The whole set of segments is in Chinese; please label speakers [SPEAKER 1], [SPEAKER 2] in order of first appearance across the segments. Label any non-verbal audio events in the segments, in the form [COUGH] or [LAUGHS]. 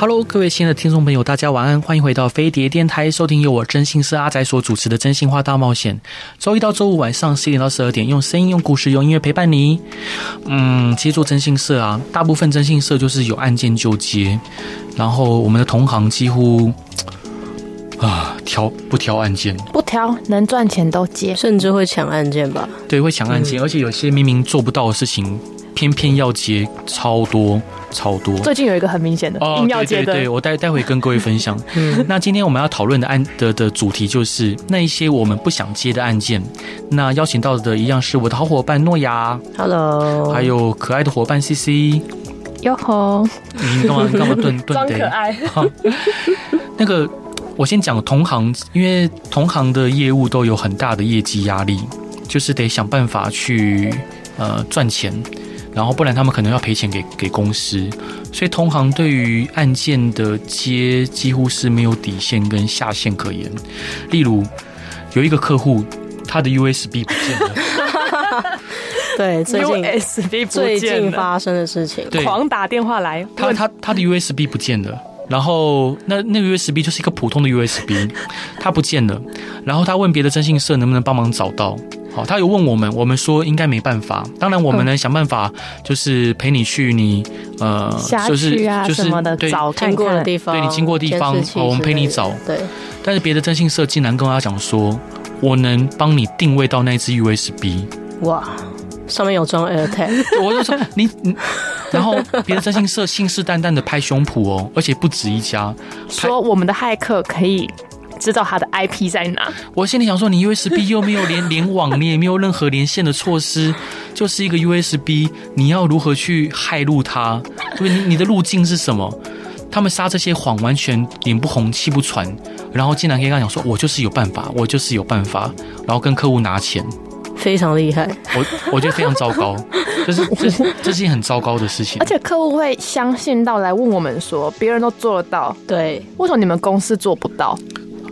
[SPEAKER 1] Hello，各位亲爱的听众朋友，大家晚安，欢迎回到飞碟电台，收听由我真心社阿仔所主持的《真心话大冒险》。周一到周五晚上十一点到十二点，用声音、用故事、用音乐陪伴你。嗯，其实做真心社啊，大部分真心社就是有案件就接，然后我们的同行几乎啊挑不挑案件，
[SPEAKER 2] 不挑，能赚钱都接，
[SPEAKER 3] 甚至会抢案件吧？
[SPEAKER 1] 对，会抢案件，嗯，而且有些明明做不到的事情。偏偏要接超多超多，
[SPEAKER 2] 最近有一个很明显的硬要接的，
[SPEAKER 1] 对对对，我待待会跟各位分享。[LAUGHS] 嗯，那今天我们要讨论的案的的主题就是那一些我们不想接的案件。那邀请到的一样是我的好伙伴诺亚
[SPEAKER 2] ，Hello，
[SPEAKER 1] 还有可爱的伙伴 CC，
[SPEAKER 2] 哟吼，
[SPEAKER 1] 你干嘛干嘛 [LAUGHS] 顿顿
[SPEAKER 2] 装可爱？[LAUGHS]
[SPEAKER 1] 那个我先讲同行，因为同行的业务都有很大的业绩压力，就是得想办法去呃赚钱。然后不然他们可能要赔钱给给公司，所以同行对于案件的接几乎是没有底线跟下限可言。例如有一个客户，他的 USB 不见了，[LAUGHS]
[SPEAKER 3] 对，最近
[SPEAKER 2] USB
[SPEAKER 3] 最近发生的事情，
[SPEAKER 2] 狂打电话来，
[SPEAKER 1] 他他他的 USB 不见了，然后那那个 USB 就是一个普通的 USB，他不见了，然后他问别的征信社能不能帮忙找到。好，他有问我们，我们说应该没办法。当然，我们呢、嗯、想办法，就是陪你去你呃，就是就是对
[SPEAKER 3] 找看过的地方，
[SPEAKER 1] 对你经过的地方，好，我们陪你找。
[SPEAKER 3] 对。
[SPEAKER 1] 但是别的征信社竟然跟他讲说，我能帮你定位到那只 USB。
[SPEAKER 3] 哇，上面有装 AirTag。[LAUGHS]
[SPEAKER 1] 我就说你你，然后别的征信社信誓旦旦的拍胸脯哦，而且不止一家，
[SPEAKER 2] 说我们的骇客可以。知道他的 IP 在哪？
[SPEAKER 1] 我心里想说，你 USB [LAUGHS] 又没有连联网，你也没有任何连线的措施，就是一个 USB，你要如何去害入它？对，你你的路径是什么？他们撒这些谎，完全脸不红气不喘，然后竟然可以跟他讲说，我就是有办法，我就是有办法，然后跟客户拿钱，
[SPEAKER 3] 非常厉害。
[SPEAKER 1] 我我觉得非常糟糕，就是这是这是一件很糟糕的事情。
[SPEAKER 2] 而且客户会相信到来问我们说，别人都做得到，
[SPEAKER 3] 对，
[SPEAKER 2] 为什么你们公司做不到？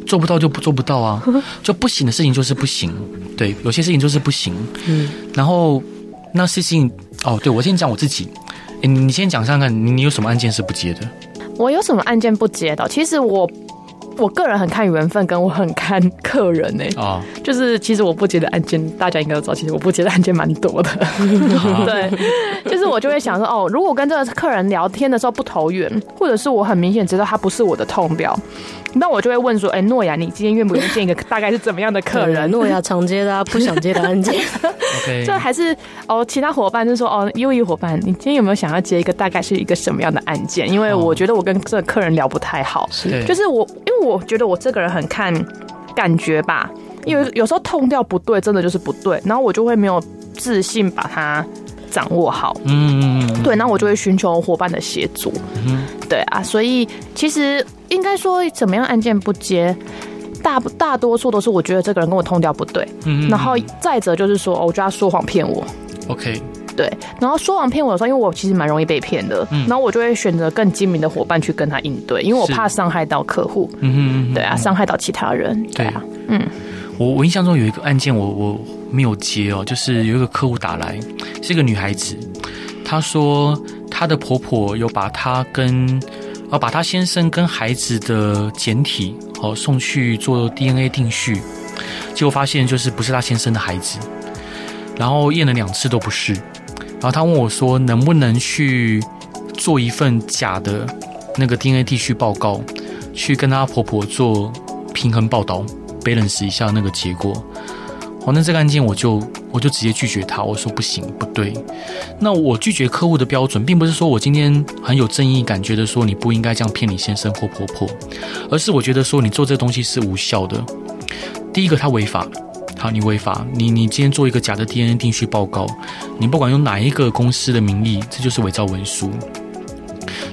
[SPEAKER 1] 做不到就不做不到啊，[LAUGHS] 就不行的事情就是不行，对，有些事情就是不行。嗯，然后那事情哦，对，我先讲我自己，欸、你先讲看看，你有什么案件是不接的？
[SPEAKER 2] 我有什么案件不接的？其实我。我个人很看缘分，跟我很看客人呢、欸。啊，就是其实我不接的案件，大家应该都知道，其实我不接的案件蛮多的。对，就是我就会想说，哦，如果跟这个客人聊天的时候不投缘，或者是我很明显知道他不是我的痛标，那我就会问说，哎、欸，诺亚，你今天愿不愿意见一个大概是怎么样的客人？
[SPEAKER 3] 诺亚常接的、啊，[LAUGHS] 不想接的案件。
[SPEAKER 1] OK，[LAUGHS]
[SPEAKER 2] 这还是哦，其他伙伴就说，哦，优异伙伴，你今天有没有想要接一个大概是一个什么样的案件？因为我觉得我跟这个客人聊不太好，
[SPEAKER 1] 是，
[SPEAKER 2] 就是我，因为我。我觉得我这个人很看感觉吧，因为有时候痛掉不对，真的就是不对，然后我就会没有自信把它掌握好。嗯嗯对，那我就会寻求伙伴的协助。嗯，对啊，所以其实应该说怎么样案件不接，大大多数都是我觉得这个人跟我痛调不对。嗯，然后再者就是说，我觉得他说谎骗我。
[SPEAKER 1] OK。
[SPEAKER 2] 对，然后说完骗我的时候，因为我其实蛮容易被骗的，嗯，然后我就会选择更精明的伙伴去跟他应对，因为我怕伤害到客户，嗯嗯，对啊，伤害到其他人，对啊，嗯，
[SPEAKER 1] 我我印象中有一个案件我，我我没有接哦，就是有一个客户打来，是一个女孩子，她说她的婆婆有把她跟呃把她先生跟孩子的检体哦送去做 DNA 定序，结果发现就是不是她先生的孩子，然后验了两次都不是。然后他问我说：“能不能去做一份假的那个 DNA 地区报告，去跟她婆婆做平衡报道，balance 一下那个结果？”好，那这个案件我就我就直接拒绝他，我说不行，不对。那我拒绝客户的标准，并不是说我今天很有正义感，觉得说你不应该这样骗你先生或婆婆，而是我觉得说你做这东西是无效的。第一个，他违法。好，你违法，你你今天做一个假的 DNA 定序报告，你不管用哪一个公司的名义，这就是伪造文书。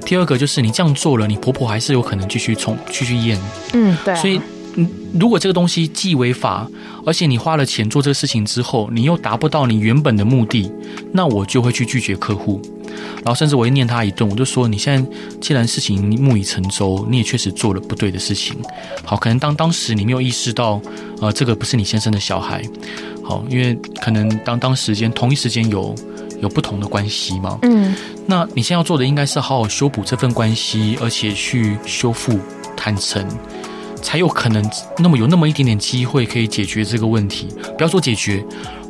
[SPEAKER 1] 第二个就是你这样做了，你婆婆还是有可能继续从继续验。
[SPEAKER 2] 嗯，对、啊。
[SPEAKER 1] 所以如果这个东西既违法，而且你花了钱做这个事情之后，你又达不到你原本的目的，那我就会去拒绝客户。然后甚至我会念他一顿，我就说：你现在既然事情木已成舟，你也确实做了不对的事情。好，可能当当时你没有意识到，呃，这个不是你先生的小孩。好，因为可能当当时间同一时间有有不同的关系嘛。嗯，那你现在要做的应该是好好修补这份关系，而且去修复坦诚，才有可能那么有那么一点点机会可以解决这个问题。不要说解决。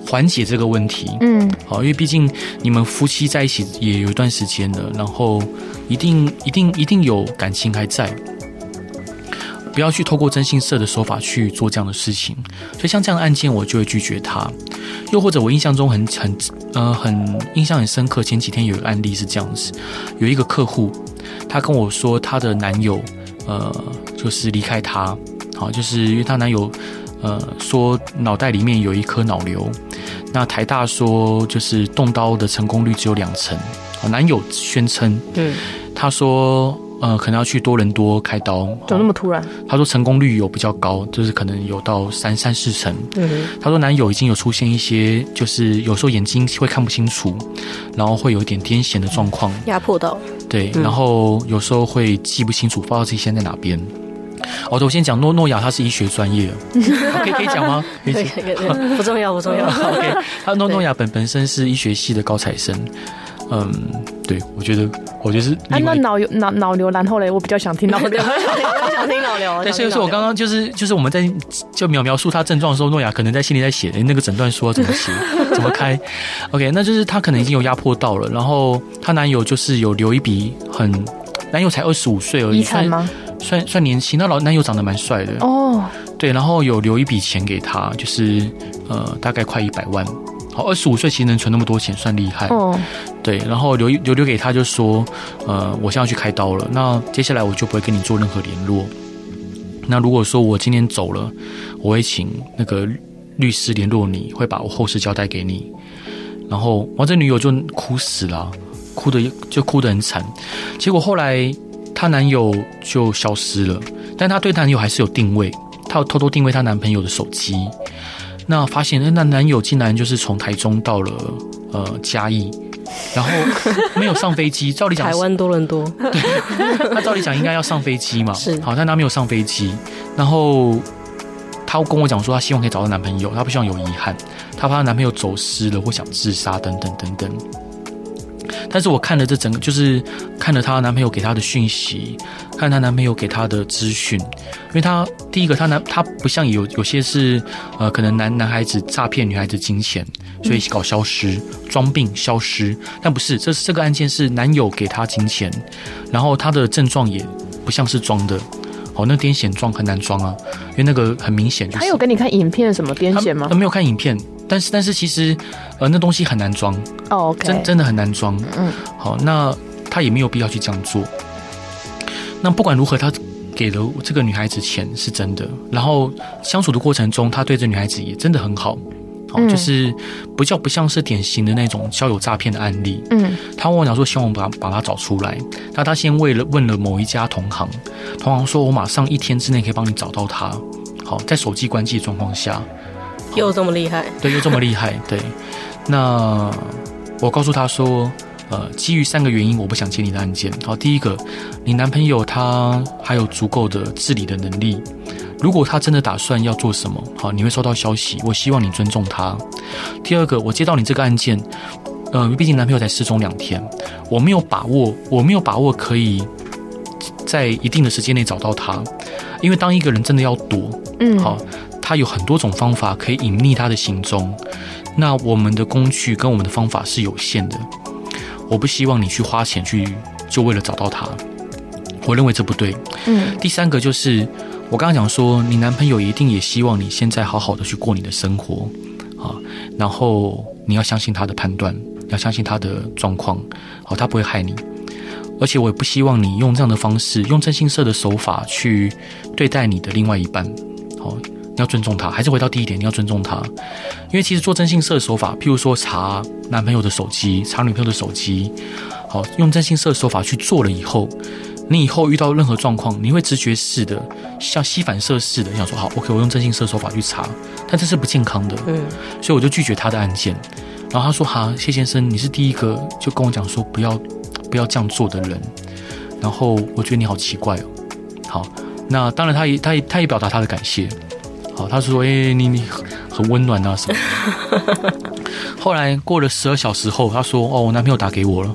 [SPEAKER 1] 缓解这个问题，嗯，好，因为毕竟你们夫妻在一起也有一段时间了，然后一定一定一定有感情还在，不要去透过征信社的手法去做这样的事情。所以像这样的案件，我就会拒绝他。又或者我印象中很很呃很印象很深刻，前几天有一个案例是这样子，有一个客户，他跟我说他的男友呃就是离开他，好，就是因为她男友。呃，说脑袋里面有一颗脑瘤，那台大说就是动刀的成功率只有两成。男友宣称，对，他说，呃，可能要去多伦多开刀。
[SPEAKER 2] 怎么那么突然？
[SPEAKER 1] 他说成功率有比较高，就是可能有到三三四成。嗯，他说男友已经有出现一些，就是有时候眼睛会看不清楚，然后会有一点癫痫的状况，
[SPEAKER 3] 压迫到。
[SPEAKER 1] 对，然后有时候会记不清楚，不知道自己现在在哪边。哦，我先讲诺诺亚，他是医学专业，[LAUGHS] 可以可以讲吗？
[SPEAKER 3] 可以，可以，不重要，不重要。[LAUGHS]
[SPEAKER 1] OK，[LAUGHS] 他诺诺亚本本身是医学系的高材生，嗯，对，我觉得，我觉得是。
[SPEAKER 2] 啊，那脑瘤脑脑瘤，然后嘞，我比较想听脑瘤，
[SPEAKER 3] 我想听脑瘤。
[SPEAKER 1] 对，所以说我刚刚就是就是我们在就描描述他症状的时候，诺亚可能在心里在写，哎，那个诊断书要怎么写，怎么开？OK，那就是他可能已经有压迫到了，然后她男友就是有留一笔很，男友才二十五岁而已，
[SPEAKER 2] 遗产吗？
[SPEAKER 1] 算算年轻，那老男友长得蛮帅的哦。对，然后有留一笔钱给他，就是呃，大概快一百万。好，二十五岁其实能存那么多钱，算厉害哦。对，然后留留留给他，就说呃，我现在要去开刀了，那接下来我就不会跟你做任何联络。那如果说我今天走了，我会请那个律师联络你，会把我后事交代给你。然后，我这女友就哭死了，哭的就哭得很惨。结果后来。她男友就消失了，但她对她男友还是有定位，她有偷偷定位她男朋友的手机，那发现那男友竟然就是从台中到了呃嘉义，然后 [LAUGHS] 没有上飞机，照理讲
[SPEAKER 3] 台湾多伦多，
[SPEAKER 1] 对，那照理讲应该要上飞机嘛，[LAUGHS]
[SPEAKER 3] 是，
[SPEAKER 1] 好，但她没有上飞机，然后她跟我讲说她希望可以找到男朋友，她不希望有遗憾，她怕她男朋友走失了或想自杀等等等等。但是我看了这整个，就是看了她男朋友给她的讯息，看她男朋友给她的资讯，因为她第一个，她男她不像有有些是呃，可能男男孩子诈骗女孩子金钱，所以搞消失、装病消失，但不是，这这个案件是男友给她金钱，然后她的症状也不像是装的，哦，那癫痫状很难装啊，因为那个很明显，就是。他
[SPEAKER 2] 有给你看影片什么癫痫吗？
[SPEAKER 1] 他没有看影片。但是但是其实，呃，那东西很难装
[SPEAKER 2] 哦，oh.
[SPEAKER 1] 真真的很难装。嗯，好，那他也没有必要去这样做。那不管如何，他给了这个女孩子钱是真的，然后相处的过程中，他对这女孩子也真的很好。好，就是不叫不像是典型的那种交友诈骗的案例。嗯，他问我讲说，希望我把把他找出来。那他先为了问了某一家同行，同行说我马上一天之内可以帮你找到他。好，在手机关机的状况下。
[SPEAKER 3] 又这么厉害，
[SPEAKER 1] 对，又这么厉害，对。那我告诉他说，呃，基于三个原因，我不想接你的案件。好，第一个，你男朋友他还有足够的自理的能力。如果他真的打算要做什么，好，你会收到消息。我希望你尊重他。第二个，我接到你这个案件，呃，毕竟男朋友才失踪两天，我没有把握，我没有把握可以在一定的时间内找到他，因为当一个人真的要躲，嗯，好。他有很多种方法可以隐匿他的行踪，那我们的工具跟我们的方法是有限的。我不希望你去花钱去，就为了找到他。我认为这不对。嗯。第三个就是我刚刚讲说，你男朋友一定也希望你现在好好的去过你的生活啊，然后你要相信他的判断，要相信他的状况，好，他不会害你。而且我也不希望你用这样的方式，用真心社的手法去对待你的另外一半，好。你要尊重他，还是回到第一点，你要尊重他，因为其实做征信社的手法，譬如说查男朋友的手机，查女朋友的手机，好，用征信社的手法去做了以后，你以后遇到任何状况，你会直觉式的，像吸反射式的，想说好，OK，我用征信社手法去查，但这是不健康的，嗯，所以我就拒绝他的案件。然后他说：“哈，谢先生，你是第一个就跟我讲说不要不要这样做的人。然后我觉得你好奇怪哦。好，那当然他也他也他也表达他的感谢。好，他说：哎，你你很温暖啊什么。[LAUGHS] 后来过了十二小时后，他说：哦，我男朋友打给我了。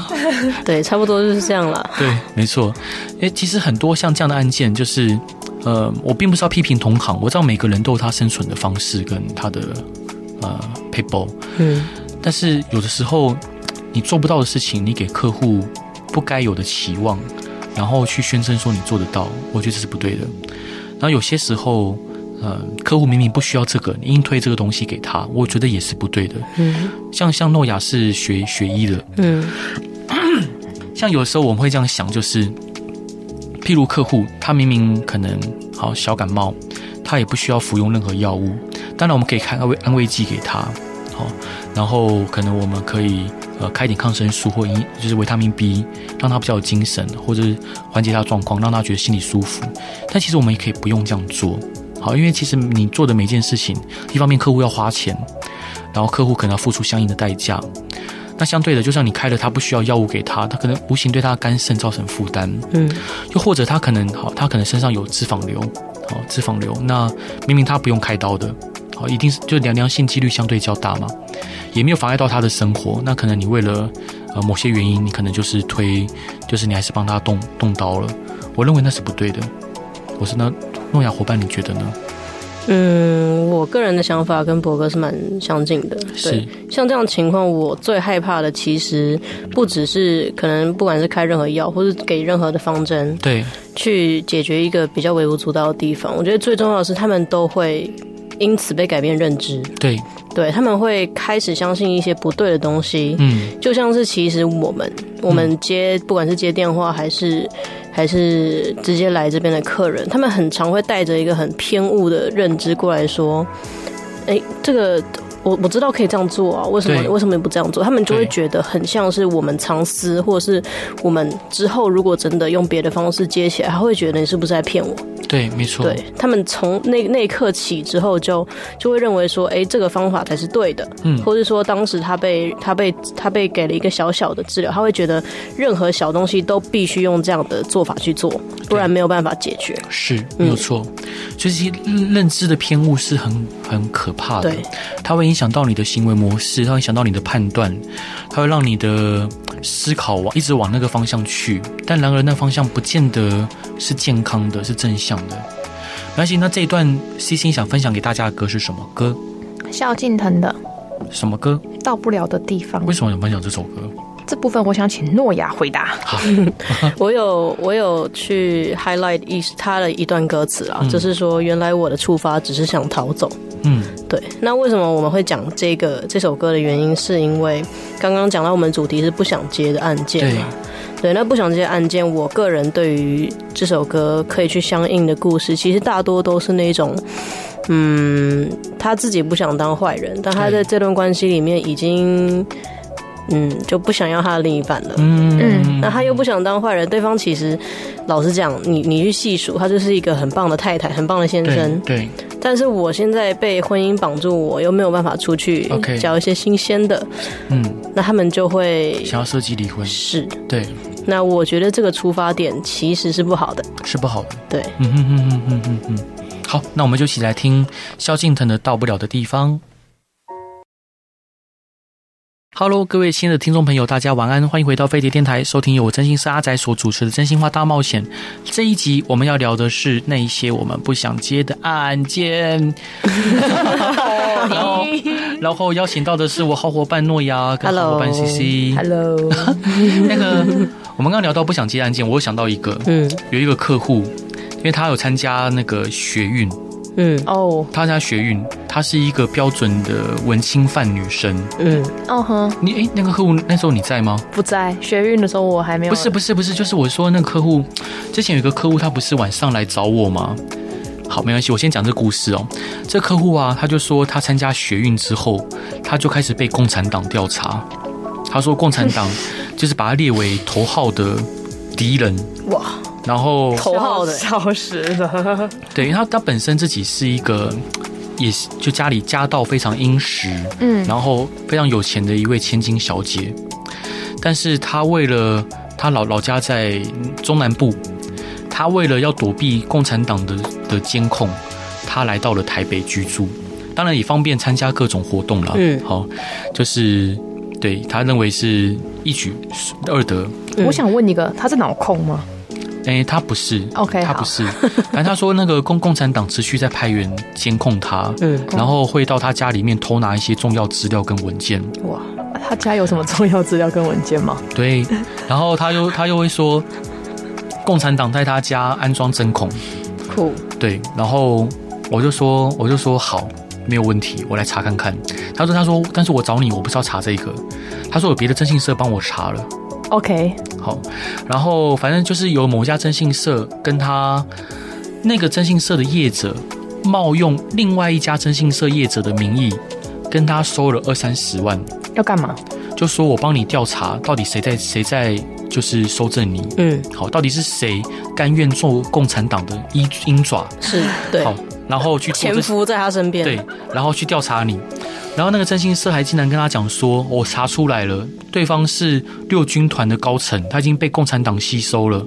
[SPEAKER 1] [LAUGHS]
[SPEAKER 3] 对，差不多就是这样了。
[SPEAKER 1] 对，没错。哎，其实很多像这样的案件，就是呃，我并不是要批评同行，我知道每个人都有他生存的方式跟他的。”呃，people，嗯，但是有的时候你做不到的事情，你给客户不该有的期望，然后去宣称说你做得到，我觉得这是不对的。然后有些时候，呃，客户明明不需要这个，你硬推这个东西给他，我觉得也是不对的。嗯，像像诺亚是学学医的，嗯，[CLEARS THROAT] 像有时候我们会这样想，就是譬如客户他明明可能好小感冒，他也不需要服用任何药物。当然，我们可以开安慰安慰剂给他，好，然后可能我们可以呃开点抗生素或一就是维他命 B，让他比较有精神，或者是缓解他状况，让他觉得心里舒服。但其实我们也可以不用这样做，好，因为其实你做的每件事情，一方面客户要花钱，然后客户可能要付出相应的代价。那相对的，就像你开了他不需要药物给他，他可能无形对他的肝肾造成负担，嗯，又或者他可能好，他可能身上有脂肪瘤，好脂肪瘤，那明明他不用开刀的。好，一定是就良良性几率相对较大嘛，也没有妨碍到他的生活。那可能你为了呃某些原因，你可能就是推，就是你还是帮他动动刀了。我认为那是不对的。我是那诺亚伙伴，你觉得呢？
[SPEAKER 3] 嗯，我个人的想法跟博哥是蛮相近的。对，是像这样的情况，我最害怕的其实不只是可能不管是开任何药，或是给任何的方针，
[SPEAKER 1] 对，
[SPEAKER 3] 去解决一个比较微不足道的地方。我觉得最重要的是他们都会。因此被改变认知，
[SPEAKER 1] 对，
[SPEAKER 3] 对，他们会开始相信一些不对的东西，嗯，就像是其实我们我们接、嗯、不管是接电话还是还是直接来这边的客人，他们很常会带着一个很偏误的认知过来说，哎、这个。我我知道可以这样做啊，为什么为什么你不这样做？他们就会觉得很像是我们藏私，或者是我们之后如果真的用别的方式接起来，他会觉得你是不是在骗我？
[SPEAKER 1] 对，没错。
[SPEAKER 3] 对，他们从那那一刻起之后就，就就会认为说，哎、欸，这个方法才是对的，嗯，或者说当时他被他被他被给了一个小小的治疗，他会觉得任何小东西都必须用这样的做法去做，不然没有办法解决。
[SPEAKER 1] 是，没有错。所以这些认知的偏误是很很可怕的，对，他会。影响到你的行为模式，它会影响到你的判断，它会让你的思考往一直往那个方向去。但然而，那方向不见得是健康的，是正向的。没关系，那这一段 C C 想分享给大家的歌是什么歌？
[SPEAKER 2] 萧敬腾的
[SPEAKER 1] 什么歌？
[SPEAKER 2] 到不了的地方。
[SPEAKER 1] 为什么想分享这首歌？
[SPEAKER 2] 这部分我想请诺亚回答。[LAUGHS]
[SPEAKER 3] 我有我有去 highlight 一他的一段歌词啊，嗯、就是说，原来我的出发只是想逃走。嗯，对。那为什么我们会讲这个这首歌的原因，是因为刚刚讲到我们主题是不想接的案件嘛？对，那不想接案件，我个人对于这首歌可以去相应的故事，其实大多都是那种，嗯，他自己不想当坏人，但他在这段关系里面已经。嗯，就不想要他的另一半了。嗯嗯，那他又不想当坏人，对方其实老实讲，你你去细数，他就是一个很棒的太太，很棒的先生。对。对，但是我现在被婚姻绑住，我又没有办法出去交一些新鲜的。嗯。那他们就会
[SPEAKER 1] 想要设计离婚。
[SPEAKER 3] 是。
[SPEAKER 1] 对。
[SPEAKER 3] 那我觉得这个出发点其实是不好的。
[SPEAKER 1] 是不好的。
[SPEAKER 3] 对。
[SPEAKER 1] 嗯哼哼哼哼哼哼。好，那我们就一起来听萧敬腾的《到不了的地方》。哈喽，各位亲爱的听众朋友，大家晚安，欢迎回到飞碟电台，收听由我真心是阿仔所主持的《真心话大冒险》。这一集我们要聊的是那一些我们不想接的案件。[LAUGHS] 然后，然后邀请到的是我好伙伴诺亚跟好伙伴 CC。
[SPEAKER 2] Hello，[LAUGHS]
[SPEAKER 1] 那个我们刚刚聊到不想接案件，我又想到一个，嗯，有一个客户，因为他有参加那个学运。嗯哦，她家学运，她是一个标准的文青范女生。嗯哦哼，你哎，那个客户那时候你在吗？
[SPEAKER 2] 不在，学运的时候我还没有。
[SPEAKER 1] 不是不是不是，就是我说那个客户，之前有一个客户，他不是晚上来找我吗？好，没关系，我先讲这故事哦。这客户啊，他就说他参加学运之后，他就开始被共产党调查。他说共产党 [LAUGHS] 就是把他列为头号的。敌人哇，然后
[SPEAKER 3] 头号的
[SPEAKER 2] 消失了。[LAUGHS]
[SPEAKER 1] 对，因为他他本身自己是一个，也是就家里家道非常殷实，嗯，然后非常有钱的一位千金小姐，但是他为了他老老家在中南部，他为了要躲避共产党的的监控，他来到了台北居住，当然也方便参加各种活动了。嗯，好，就是。对，他认为是一举二得。
[SPEAKER 2] 我想问一个，他是脑控吗？
[SPEAKER 1] 哎，他不是。
[SPEAKER 2] OK，
[SPEAKER 1] 他不是。但他说那个共共产党持续在派员监控他，嗯，然后会到他家里面偷拿一些重要资料跟文件。哇，
[SPEAKER 2] 他家有什么重要资料跟文件吗？[LAUGHS]
[SPEAKER 1] 对，然后他又他又会说，共产党在他家安装针孔。
[SPEAKER 2] 酷。
[SPEAKER 1] 对，然后我就说我就说好。没有问题，我来查看看。他说：“他说，但是我找你，我不是要查这个。他说有别的征信社帮我查了。
[SPEAKER 2] OK，
[SPEAKER 1] 好。然后反正就是有某家征信社跟他那个征信社的业者冒用另外一家征信社业者的名义，跟他收了二三十万。
[SPEAKER 2] 要干嘛？
[SPEAKER 1] 就说我帮你调查，到底谁在谁在就是收证你。嗯，好，到底是谁甘愿做共产党的鹰鹰爪？
[SPEAKER 3] 是对。
[SPEAKER 1] 好。”然后去
[SPEAKER 3] 潜伏在他身边，
[SPEAKER 1] 对，然后去调查你，然后那个征信社还竟然跟他讲说，我查出来了，对方是六军团的高层，他已经被共产党吸收了，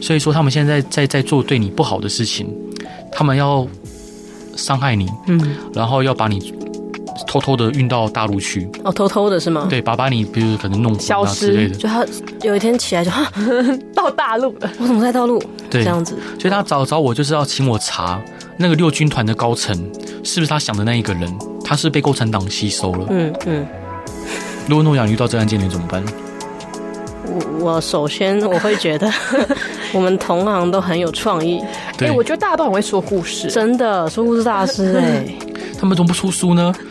[SPEAKER 1] 所以说他们现在在在在做对你不好的事情，他们要伤害你，嗯，然后要把你偷偷的运到大陆去，
[SPEAKER 3] 哦，偷偷的是吗？
[SPEAKER 1] 对，把把你比如可能弄
[SPEAKER 2] 消失
[SPEAKER 1] 之类的，
[SPEAKER 3] 就他有一天起来就哈
[SPEAKER 2] 到大陆了，
[SPEAKER 3] 我怎么在大陆？
[SPEAKER 1] 对，
[SPEAKER 3] 这样子，
[SPEAKER 1] 所以他找找我就是要请我查。那个六军团的高层是不是他想的那一个人？他是被共产党吸收了。嗯嗯。如果诺亚遇到这案件，你怎么办？
[SPEAKER 3] 我我首先我会觉得 [LAUGHS] 我们同行都很有创意。
[SPEAKER 2] 对，我觉得大家都很会说故事，
[SPEAKER 3] 真的说故事大师哎。
[SPEAKER 1] 他们怎么不出书呢？[LAUGHS]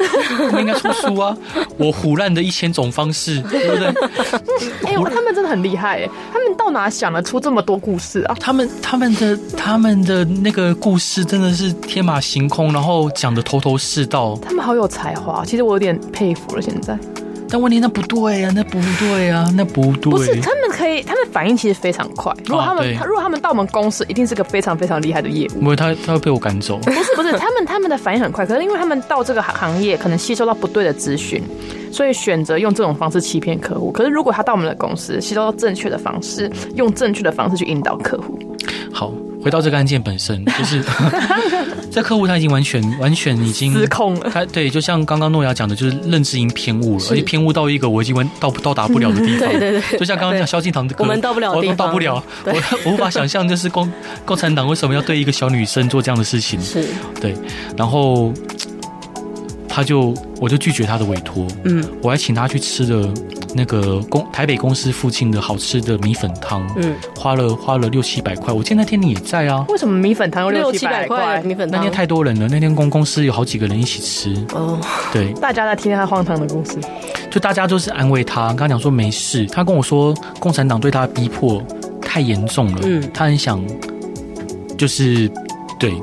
[SPEAKER 1] 他们应该出书啊！我唬烂的一千种方式，对不对？[LAUGHS]
[SPEAKER 2] 哎，他们真的很厉害哎！他们到哪想得出这么多故事啊？
[SPEAKER 1] 他们他们的他们的那个故事真的是天马行空，然后讲的头头是道。
[SPEAKER 2] 他们好有才华，其实我有点佩服了。现在。
[SPEAKER 1] 但问题那不对呀、啊，那不对呀、啊，那不对。
[SPEAKER 2] 不是，他们可以，他们反应其实非常快。如果他们，啊、如果他们到我们公司，一定是个非常非常厉害的业务。
[SPEAKER 1] 不会，他他会被我赶走。[LAUGHS]
[SPEAKER 2] 不是不是，他们他们的反应很快，可是因为他们到这个行行业，可能吸收到不对的资讯，所以选择用这种方式欺骗客户。可是如果他到我们的公司，吸收到正确的方式，用正确的方式去引导客户。
[SPEAKER 1] 好。回到这个案件本身，[LAUGHS] 就是这客户他已经完全完全已经
[SPEAKER 2] 失控了。
[SPEAKER 1] 他对，就像刚刚诺亚讲的，就是认知已经偏误了，而且偏误到一个我已经完到到达不了的地方。[LAUGHS]
[SPEAKER 3] 对对对，
[SPEAKER 1] 就像刚刚讲萧敬腾的歌，
[SPEAKER 3] 我们到不了，
[SPEAKER 1] 我到不了，我我无法想象，就是共 [LAUGHS] 共产党为什么要对一个小女生做这样的事情？
[SPEAKER 3] 是
[SPEAKER 1] 对，然后他就我就拒绝他的委托，嗯，我还请他去吃了。那个公台北公司附近的好吃的米粉汤，嗯，花了花了六七百块。我记得那天你也在啊。
[SPEAKER 2] 为什么米粉汤有六七百块？
[SPEAKER 3] 米粉汤
[SPEAKER 1] 那天太多人了，那天公公司有好几个人一起吃。哦，对，
[SPEAKER 2] 大家在听他荒唐的故事，
[SPEAKER 1] 就大家都是安慰他，刚刚讲说没事。他跟我说，共产党对他逼迫太严重了，嗯，他很想，就是对。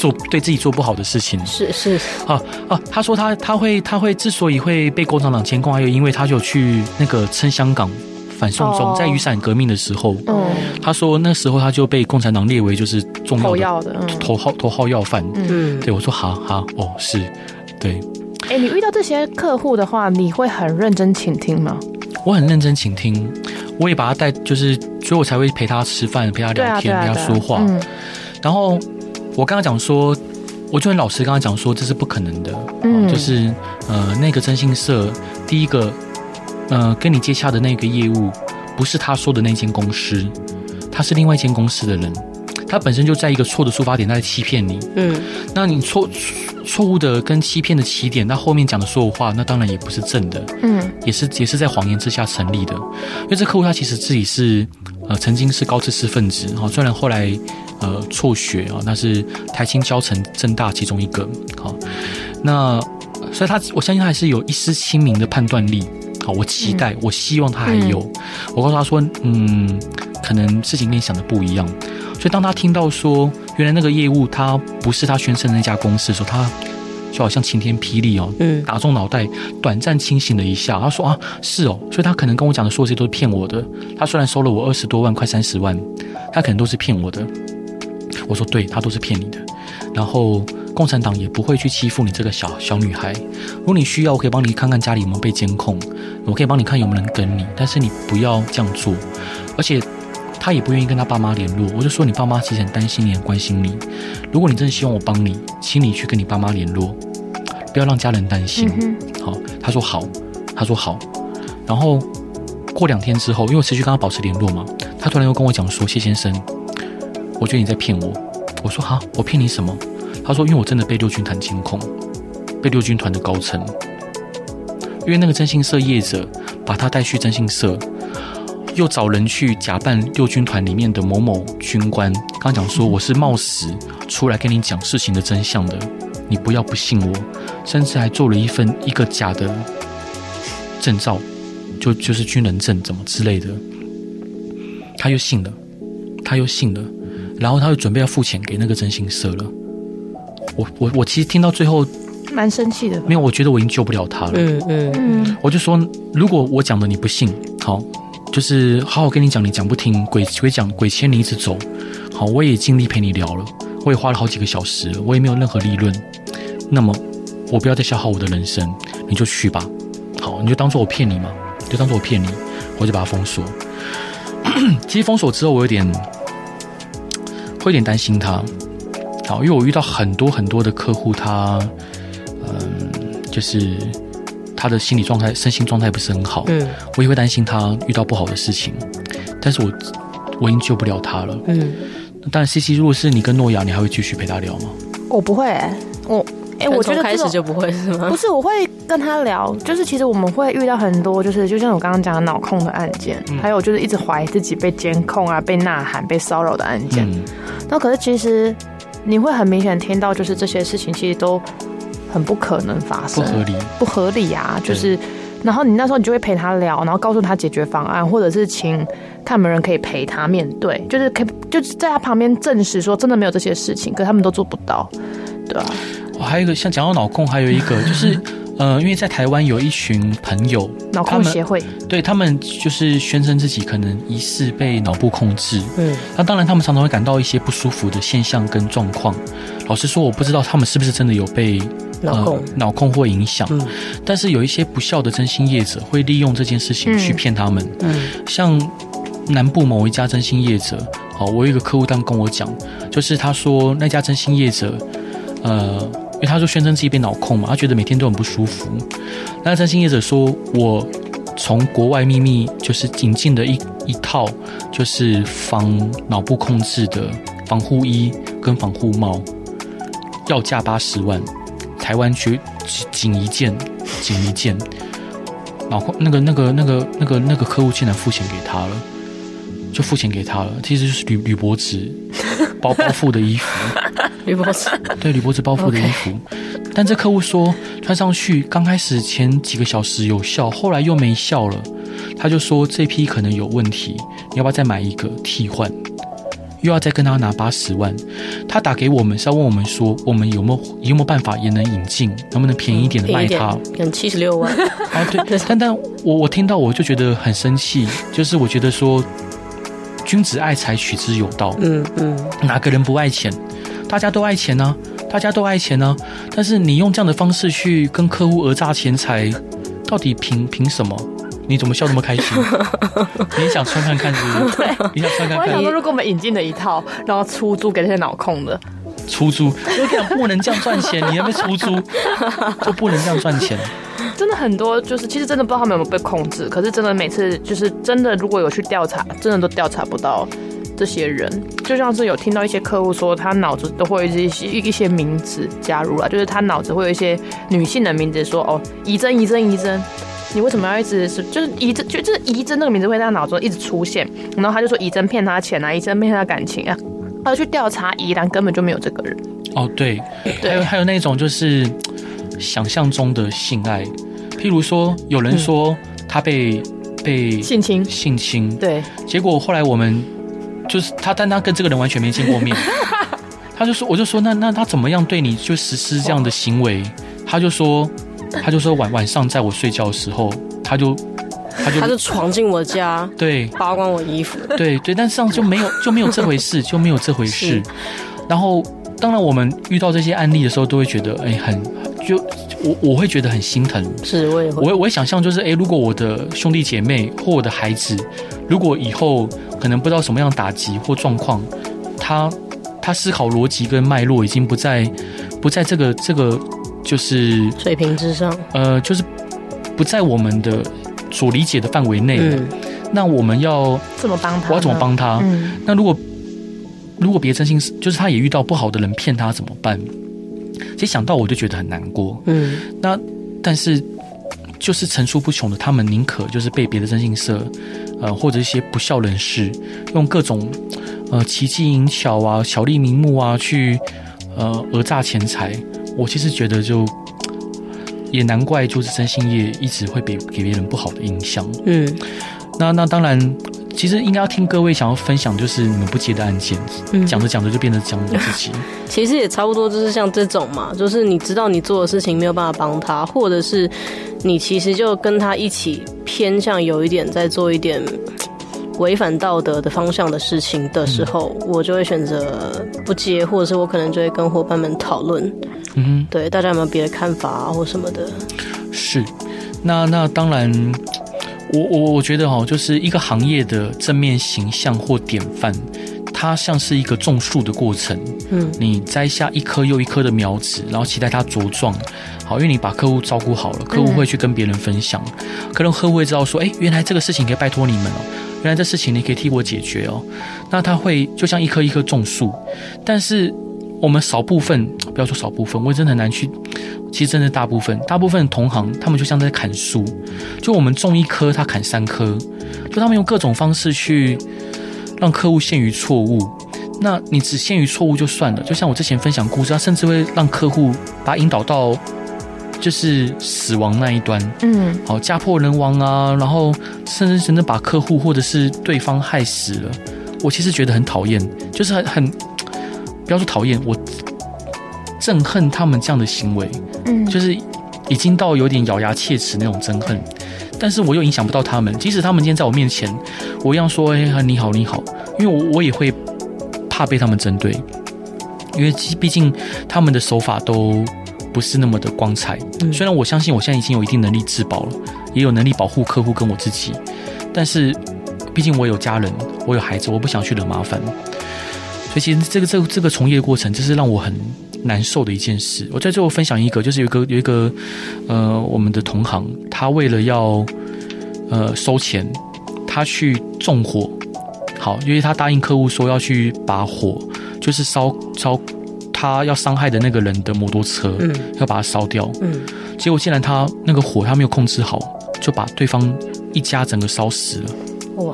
[SPEAKER 1] 做对自己做不好的事情。
[SPEAKER 3] 是是。
[SPEAKER 1] 啊啊！他说他他会他会之所以会被共产党监控，还有因为他就去那个撑香港反送中，在雨伞革命的时候，嗯，他说那时候他就被共产党列为就是重要的头号头号要犯，嗯，对我说好好哦是，对，
[SPEAKER 2] 哎，你遇到这些客户的话，你会很认真倾听吗？
[SPEAKER 1] 我很认真倾听，我也把他带，就是所以我才会陪他吃饭，陪他聊天，陪他说话，然后。我刚刚讲说，我就很老实，刚刚讲说这是不可能的，嗯，就是呃，那个征信社第一个呃跟你接洽的那个业务，不是他说的那间公司，他是另外一间公司的人，他本身就在一个错的出发点，他在欺骗你，嗯，那你错错误的跟欺骗的起点，那后面讲的所有话，那当然也不是正的，嗯，也是也是在谎言之下成立的，因为这客户他其实自己是呃曾经是高知识分子，哈，虽然后来。呃，辍学啊，那是台清交城正大其中一个。好，那所以他，我相信他还是有一丝清明的判断力。好，我期待，嗯、我希望他还有。嗯、我告诉他说，嗯，可能事情跟你想的不一样。所以当他听到说，原来那个业务他不是他宣称的那家公司的时候，他就好像晴天霹雳哦，嗯，打中脑袋，短暂清醒了一下。他说啊，是哦，所以他可能跟我讲的所有这些都是骗我的。他虽然收了我二十多万，快三十万，他可能都是骗我的。我说对，他都是骗你的。然后共产党也不会去欺负你这个小小女孩。如果你需要，我可以帮你看看家里有没有被监控，我可以帮你看有没有人跟你，但是你不要这样做。而且他也不愿意跟他爸妈联络。我就说你爸妈其实很担心你，很关心你。如果你真的希望我帮你，请你去跟你爸妈联络。不要让家人担心。嗯、好，他说好，他说好。然后过两天之后，因为我持续跟他保持联络嘛，他突然又跟我讲说：“谢先生，我觉得你在骗我。”我说：“哈，我骗你什么？”他说：“因为我真的被六军团监控，被六军团的高层，因为那个征信社业者把他带去征信社，又找人去假扮六军团里面的某某军官，刚讲说我是冒死出来跟你讲事情的真相的。”你不要不信我，甚至还做了一份一个假的证照，就就是军人证怎么之类的，他又信了，他又信了，然后他就准备要付钱给那个征信社了。我我我其实听到最后
[SPEAKER 2] 蛮生气的，
[SPEAKER 1] 没有，我觉得我已经救不了他了。嗯嗯嗯，我就说，如果我讲的你不信，好，就是好好跟你讲，你讲不听，鬼鬼讲鬼牵你一直走，好，我也尽力陪你聊了，我也花了好几个小时，我也没有任何利润。那么，我不要再消耗我的人生，你就去吧。好，你就当做我骗你嘛，就当做我骗你，我就把它封锁。[COUGHS] 其实封锁之后，我有点会有点担心他。好，因为我遇到很多很多的客户，他嗯，就是他的心理状态、身心状态不是很好。嗯，我也会担心他遇到不好的事情，但是我我已经救不了他了。嗯，但 CC，如果是你跟诺亚，你还会继续陪他聊吗？
[SPEAKER 2] 我不会、欸，我。哎、欸，我觉得
[SPEAKER 3] 开始就不会是吗？
[SPEAKER 2] 不是，我会跟他聊，就是其实我们会遇到很多，就是就像我刚刚讲的脑控的案件，嗯、还有就是一直怀疑自己被监控啊、被呐喊、被骚扰的案件。那、嗯、可是其实你会很明显听到，就是这些事情其实都很不可能发生，
[SPEAKER 1] 不合理，
[SPEAKER 2] 不合理啊！就是，然后你那时候你就会陪他聊，然后告诉他解决方案，或者是请看有没有人可以陪他面对，就是可以就是在他旁边证实说真的没有这些事情，可他们都做不到，对吧、啊？
[SPEAKER 1] 还有一个像讲到脑控，还有一个 [LAUGHS] 就是，呃，因为在台湾有一群朋友，
[SPEAKER 2] 脑控协会，
[SPEAKER 1] 对他们就是宣称自己可能疑似被脑部控制。嗯，那当然他们常常会感到一些不舒服的现象跟状况。老实说，我不知道他们是不是真的有被脑控、呃、脑控或影响。嗯，但是有一些不肖的真心业者会利用这件事情去骗他们。嗯，像南部某一家真心业者，好，我有一个客户当跟我讲，就是他说那家真心业者，呃。因为他说宣称自己被脑控嘛，他觉得每天都很不舒服。那占星业者说，我从国外秘密就是引进的一一套，就是防脑部控制的防护衣跟防护帽，要价八十万，台湾绝仅一件，仅一件。脑控那个那个那个那个那个客户竟然付钱给他了，就付钱给他了，其实就是铝铝箔纸包包覆的衣服。
[SPEAKER 3] 铝箔纸，
[SPEAKER 1] 对，铝箔纸包覆的衣服但这客户说穿上去刚开始前几个小时有效，后来又没效了。他就说这批可能有问题，你要不要再买一个替换？又要再跟他拿八十万。他打给我们是要问我们说，我们有没有有没有办法也能引进，能不能便宜一点的卖他？
[SPEAKER 3] 可能七十六万。[LAUGHS]
[SPEAKER 1] 啊，对，但但我我听到我就觉得很生气，就是我觉得说君子爱财，取之有道。嗯嗯，哪个人不爱钱？大家都爱钱呢、啊，大家都爱钱呢、啊，但是你用这样的方式去跟客户讹诈钱财，到底凭凭什么？你怎么笑那么开心？[LAUGHS] 你想穿看看是不是？对，你想穿看看。我
[SPEAKER 2] 想说，如果我们引进了一套，然后出租给那些脑控的，
[SPEAKER 1] 出租，我讲不能这样赚钱，[LAUGHS] 你要不要出租？就不能这样赚钱。
[SPEAKER 2] 真的很多，就是其实真的不知道他们有没有被控制，可是真的每次就是真的，如果有去调查，真的都调查不到。这些人就像是有听到一些客户说，他脑子都会有一些一些名字加入了，就是他脑子会有一些女性的名字，说哦，怡珍，怡珍，怡珍，你为什么要一直是就是怡珍，就就是怡珍那个名字会在他脑中一直出现，然后他就说怡珍骗他钱啊，怡珍骗他感情啊，他去调查怡兰根本就没有这个人。
[SPEAKER 1] 哦，对，还有还有那种就是想象中的性爱，譬如说有人说他被、被
[SPEAKER 2] 性侵，
[SPEAKER 1] 性侵，
[SPEAKER 2] 对，
[SPEAKER 1] 结果后来我们。就是他，但他跟这个人完全没见过面，[LAUGHS] 他就说，我就说，那那他怎么样对你就实施这样的行为？他就说，他就说晚晚上在我睡觉的时候，他就他就
[SPEAKER 3] 他就闯进我家，
[SPEAKER 1] 对，
[SPEAKER 3] 扒光我衣服，
[SPEAKER 1] 对对，但实际上就没有就没有这回事，[LAUGHS] 就没有这回事。然后，当然我们遇到这些案例的时候，都会觉得哎，很就我我会觉得很心疼。
[SPEAKER 3] 是，我也会，
[SPEAKER 1] 我我会想象就是哎，如果我的兄弟姐妹或我的孩子，如果以后可能不知道什么样打击或状况，他。他思考逻辑跟脉络已经不在，不在这个这个就是
[SPEAKER 3] 水平之上，
[SPEAKER 1] 呃，就是不在我们的所理解的范围内。嗯，那我们要
[SPEAKER 2] 怎么帮他？
[SPEAKER 1] 我要怎么帮他？嗯，那如果如果别真心，就是他也遇到不好的人骗他怎么办？其实想到我就觉得很难过。嗯，那但是就是层出不穷的，他们宁可就是被别的征信社，呃，或者一些不孝人士用各种。呃，奇技淫巧啊，巧立名目啊，去呃讹诈钱财。我其实觉得就也难怪，就是征信业一直会给给别人不好的印象。嗯，那那当然，其实应该要听各位想要分享，就是你们不接的案件。嗯，讲着讲着就变成讲我自己。[LAUGHS]
[SPEAKER 3] 其实也差不多，就是像这种嘛，就是你知道你做的事情没有办法帮他，或者是你其实就跟他一起偏向有一点在做一点。违反道德的方向的事情的时候，嗯、我就会选择不接，或者是我可能就会跟伙伴们讨论。嗯哼，对，大家有没有别的看法啊，或什么的？
[SPEAKER 1] 是，那那当然，我我我觉得哈，就是一个行业的正面形象或典范，它像是一个种树的过程。嗯，你摘下一颗又一颗的苗子，然后期待它茁壮。好，因为你把客户照顾好了，客户会去跟别人分享，嗯、可能客户会知道说，哎，原来这个事情可以拜托你们哦。原来这事情你可以替我解决哦，那他会就像一棵一棵种树，但是我们少部分，不要说少部分，我真的很难去，其实真的大部分，大部分同行他们就像在砍树，就我们种一棵，他砍三棵，就他们用各种方式去让客户陷于错误。那你只陷于错误就算了，就像我之前分享故事，他甚至会让客户把他引导到。就是死亡那一端，嗯，好，家破人亡啊，然后甚至甚至把客户或者是对方害死了。我其实觉得很讨厌，就是很很不要说讨厌，我憎恨他们这样的行为，嗯，就是已经到有点咬牙切齿那种憎恨。但是我又影响不到他们，即使他们今天在我面前，我一样说，哎，你好，你好，因为我我也会怕被他们针对，因为毕竟他们的手法都。不是那么的光彩。虽然我相信我现在已经有一定能力自保了，也有能力保护客户跟我自己，但是毕竟我有家人，我有孩子，我不想去惹麻烦。所以其实这个这个这个从业过程，这是让我很难受的一件事。我在最后分享一个，就是有一个有一个呃，我们的同行，他为了要呃收钱，他去纵火。好，因为他答应客户说要去把火，就是烧烧。他要伤害的那个人的摩托车，嗯，要把它烧掉，嗯，结果竟然他那个火他没有控制好，就把对方一家整个烧死了，哇，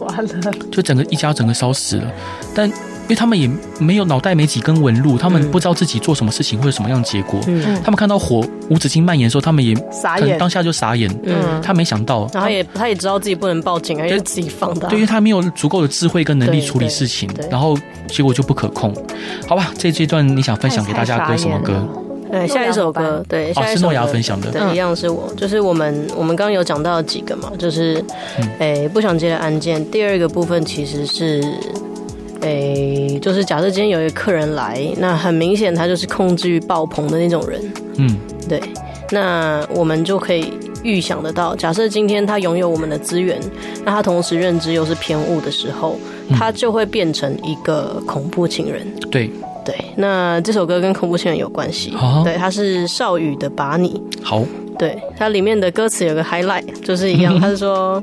[SPEAKER 1] 完了，就整个一家整个烧死了，但。因为他们也没有脑袋没几根纹路，他们不知道自己做什么事情会有什么样的结果。嗯，他们看到火无止境蔓延的时候，他们也
[SPEAKER 2] 傻眼，
[SPEAKER 1] 当下就傻眼。嗯，他没想到，
[SPEAKER 3] 然后也他也知道自己不能报警，因为自己放的。
[SPEAKER 1] 对，因为他没有足够的智慧跟能力处理事情，然后结果就不可控。好吧，这这段你想分享给大家歌什么歌？
[SPEAKER 3] 对，下一首歌，对，下一首
[SPEAKER 1] 是诺亚分享的，
[SPEAKER 3] 对，一样是我，就是我们我们刚刚有讲到几个嘛，就是诶不想接的案件。第二个部分其实是。诶、欸，就是假设今天有一个客人来，那很明显他就是控制欲爆棚的那种人。嗯，对。那我们就可以预想得到，假设今天他拥有我们的资源，那他同时认知又是偏误的时候，他就会变成一个恐怖情人。
[SPEAKER 1] 对
[SPEAKER 3] 对。那这首歌跟恐怖情人有关系。好对，他是少宇的把你。
[SPEAKER 1] 好。
[SPEAKER 3] 对，它里面的歌词有个 highlight，就是一样，[LAUGHS] 他是说，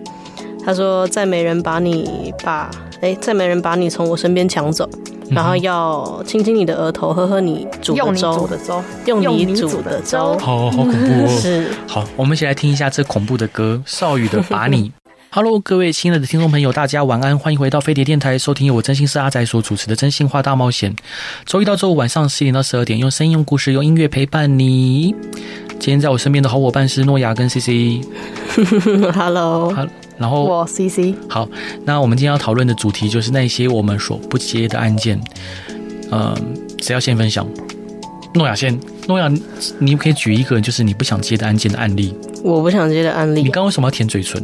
[SPEAKER 3] 他说再没人把你把。哎，再没人把你从我身边抢走，然后要亲亲你的额头，喝喝你煮的粥，用你煮的粥，
[SPEAKER 1] 好好恐怖哦！[LAUGHS]
[SPEAKER 3] 是，
[SPEAKER 1] 好，我们一起来听一下这恐怖的歌，少宇的把你。[LAUGHS] Hello，各位亲爱的听众朋友，大家晚安，欢迎回到飞碟电台，收听由我真心是阿仔所主持的真心话大冒险。周一到周五晚上十点到十二点，用声音、用故事、用音乐陪伴你。今天在我身边的好伙伴是诺亚跟 CC。[LAUGHS]
[SPEAKER 3] Hello。
[SPEAKER 1] 然后
[SPEAKER 2] 我 CC
[SPEAKER 1] 好，那我们今天要讨论的主题就是那些我们所不接的案件。嗯，谁要先分享？诺亚先，诺亚，你可以举一个就是你不想接的案件的案例。
[SPEAKER 3] 我不想接的案例。
[SPEAKER 1] 你刚刚为什么要舔嘴唇？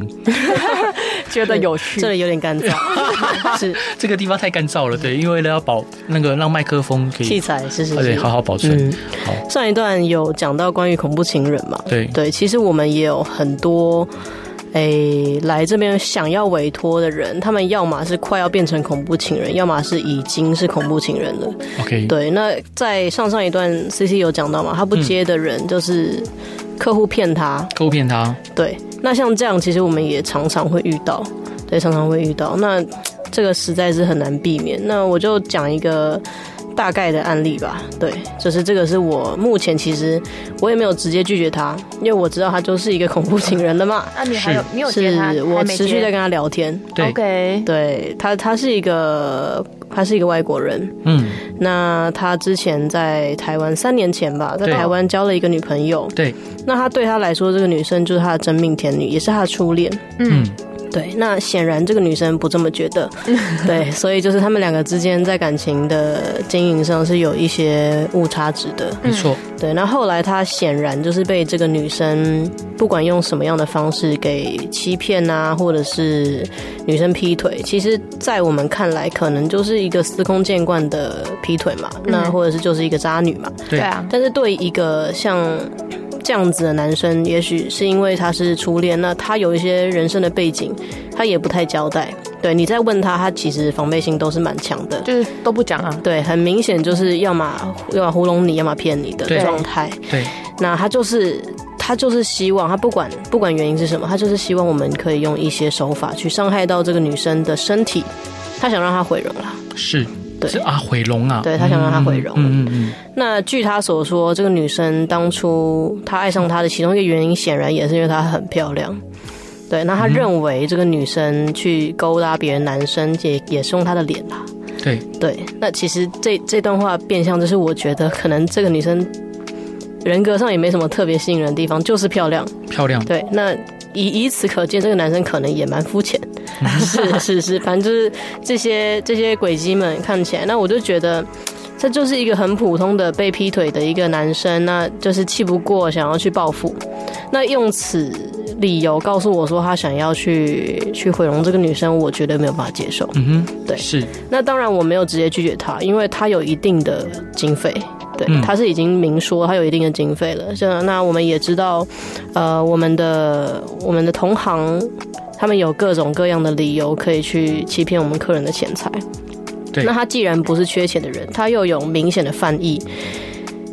[SPEAKER 1] [LAUGHS]
[SPEAKER 2] 觉得有趣，[LAUGHS]
[SPEAKER 3] 这里有点干燥。是
[SPEAKER 1] 这个地方太干燥了，对，因为要保那个让麦克风可以
[SPEAKER 3] 器材是是
[SPEAKER 1] 对好好保存。嗯、好，
[SPEAKER 3] 上一段有讲到关于恐怖情人嘛？
[SPEAKER 1] 对
[SPEAKER 3] 对，其实我们也有很多。诶，来这边想要委托的人，他们要么是快要变成恐怖情人，要么是已经是恐怖情人了。
[SPEAKER 1] OK，
[SPEAKER 3] 对。那在上上一段 CC 有讲到嘛，他不接的人就是客户骗他，
[SPEAKER 1] 客户骗他。
[SPEAKER 3] 对，那像这样，其实我们也常常会遇到，对，常常会遇到。那这个实在是很难避免。那我就讲一个。大概的案例吧，对，就是这个是我目前其实我也没有直接拒绝他，因为我知道他就是一个恐怖情人了嘛。
[SPEAKER 2] 那 [LAUGHS] 你还有你有接
[SPEAKER 3] 他？是我持续在跟他聊天。
[SPEAKER 1] 对
[SPEAKER 2] ，OK，
[SPEAKER 3] 对他他是一个他是一个外国人，嗯，那他之前在台湾三年前吧，在台湾交了一个女朋友，
[SPEAKER 1] 对，
[SPEAKER 3] 那他对他来说，这个女生就是他的真命天女，也是他的初恋，嗯。对，那显然这个女生不这么觉得，对，[LAUGHS] 所以就是他们两个之间在感情的经营上是有一些误差值的，
[SPEAKER 1] 没错。
[SPEAKER 3] 对，那后来他显然就是被这个女生不管用什么样的方式给欺骗啊，或者是女生劈腿，其实，在我们看来，可能就是一个司空见惯的劈腿嘛，那或者是就是一个渣女嘛，
[SPEAKER 1] 对啊。
[SPEAKER 3] 但是对一个像。这样子的男生，也许是因为他是初恋，那他有一些人生的背景，他也不太交代。对，你再问他，他其实防备心都是蛮强的，
[SPEAKER 2] 就是都不讲啊。
[SPEAKER 3] 对，很明显就是要么要么糊弄你，要么骗你的状态。
[SPEAKER 1] 对，
[SPEAKER 3] 那他就是他就是希望他不管不管原因是什么，他就是希望我们可以用一些手法去伤害到这个女生的身体，他想让她毁容了。
[SPEAKER 1] 是。是啊，毁容啊！
[SPEAKER 3] 对，他想让她毁容。
[SPEAKER 1] 嗯嗯嗯。
[SPEAKER 3] 那据他所说，这个女生当初他爱上她的其中一个原因，显然也是因为她很漂亮。对，那他认为这个女生去勾搭别人男生也，也也是用她的脸啦。
[SPEAKER 1] 对
[SPEAKER 3] 对。那其实这这段话变相就是，我觉得可能这个女生人格上也没什么特别吸引人的地方，就是漂亮。
[SPEAKER 1] 漂亮。
[SPEAKER 3] 对，那以以此可见，这个男生可能也蛮肤浅。[LAUGHS] 是是是，反正就是这些这些鬼机们看起来，那我就觉得这就是一个很普通的被劈腿的一个男生，那就是气不过想要去报复，那用此理由告诉我说他想要去去毁容这个女生，我绝对没有办法接受。
[SPEAKER 1] 嗯哼，
[SPEAKER 3] 对，
[SPEAKER 1] 是。
[SPEAKER 3] 那当然我没有直接拒绝他，因为他有一定的经费，对，他是已经明说他有一定的经费了。这那我们也知道，呃，我们的我们的同行。他们有各种各样的理由可以去欺骗我们客人的钱财。
[SPEAKER 1] 对，
[SPEAKER 3] 那他既然不是缺钱的人，他又有明显的犯意，